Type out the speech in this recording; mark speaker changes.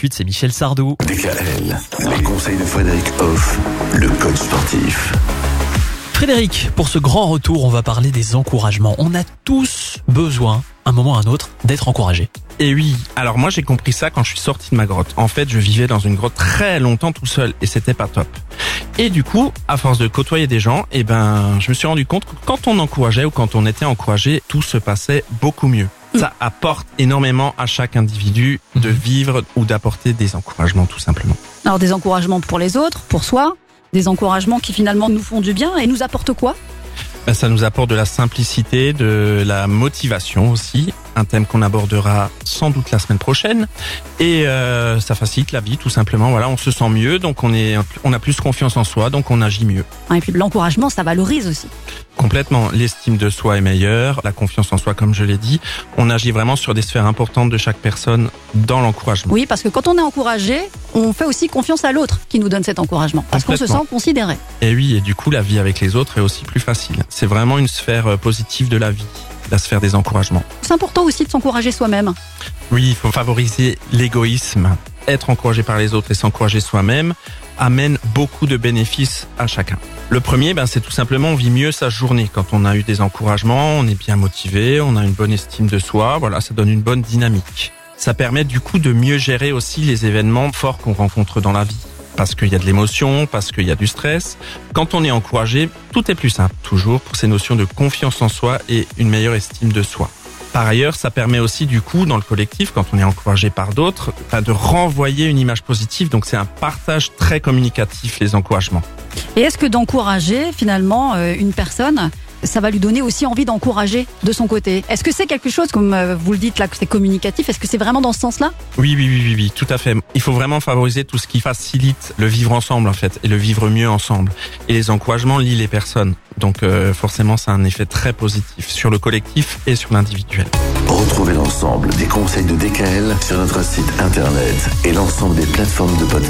Speaker 1: suite, c'est Michel Sardou.
Speaker 2: DKL, les conseils de Frédéric Hoff, le coach sportif.
Speaker 1: Frédéric, pour ce grand retour, on va parler des encouragements. On a tous besoin, un moment ou un autre, d'être encouragé.
Speaker 3: Et oui, alors moi j'ai compris ça quand je suis sorti de ma grotte. En fait, je vivais dans une grotte très longtemps tout seul et c'était pas top. Et du coup, à force de côtoyer des gens, eh ben, je me suis rendu compte que quand on encourageait ou quand on était encouragé, tout se passait beaucoup mieux. Ça apporte énormément à chaque individu de vivre ou d'apporter des encouragements tout simplement.
Speaker 4: Alors des encouragements pour les autres, pour soi, des encouragements qui finalement nous font du bien et nous apportent quoi?
Speaker 3: Ben, Ça nous apporte de la simplicité, de la motivation aussi, un thème qu'on abordera sans doute la semaine prochaine. Et euh, ça facilite la vie tout simplement. Voilà, on se sent mieux, donc on est, on a plus confiance en soi, donc on agit mieux.
Speaker 4: Hein, Et puis l'encouragement, ça valorise aussi.
Speaker 3: Complètement, l'estime de soi est meilleure, la confiance en soi, comme je l'ai dit. On agit vraiment sur des sphères importantes de chaque personne dans l'encouragement.
Speaker 4: Oui, parce que quand on est encouragé, on fait aussi confiance à l'autre qui nous donne cet encouragement. Parce qu'on se sent considéré.
Speaker 3: Et oui, et du coup, la vie avec les autres est aussi plus facile. C'est vraiment une sphère euh, positive de la vie, la sphère des encouragements.
Speaker 4: C'est important aussi de s'encourager soi-même.
Speaker 3: Oui, il faut favoriser l'égoïsme. Être encouragé par les autres et s'encourager soi-même amène beaucoup de bénéfices à chacun. Le premier, ben, c'est tout simplement on vit mieux sa journée. Quand on a eu des encouragements, on est bien motivé, on a une bonne estime de soi, voilà, ça donne une bonne dynamique. Ça permet du coup de mieux gérer aussi les événements forts qu'on rencontre dans la vie. Parce qu'il y a de l'émotion, parce qu'il y a du stress. Quand on est encouragé, tout est plus simple, toujours pour ces notions de confiance en soi et une meilleure estime de soi. Par ailleurs, ça permet aussi du coup dans le collectif, quand on est encouragé par d'autres, ben, de renvoyer une image positive. Donc c'est un partage très communicatif, les encouragements.
Speaker 4: Et est-ce que d'encourager finalement euh, une personne, ça va lui donner aussi envie d'encourager de son côté Est-ce que c'est quelque chose, comme euh, vous le dites là, que c'est communicatif Est-ce que c'est vraiment dans ce sens-là?
Speaker 3: Oui, oui, oui, oui, oui, tout à fait. Il faut vraiment favoriser tout ce qui facilite le vivre ensemble en fait et le vivre mieux ensemble. Et les encouragements lient les personnes. Donc euh, forcément, ça a un effet très positif sur le collectif et sur l'individuel.
Speaker 2: Retrouvez l'ensemble des conseils de DKL sur notre site internet et l'ensemble des plateformes de podcast.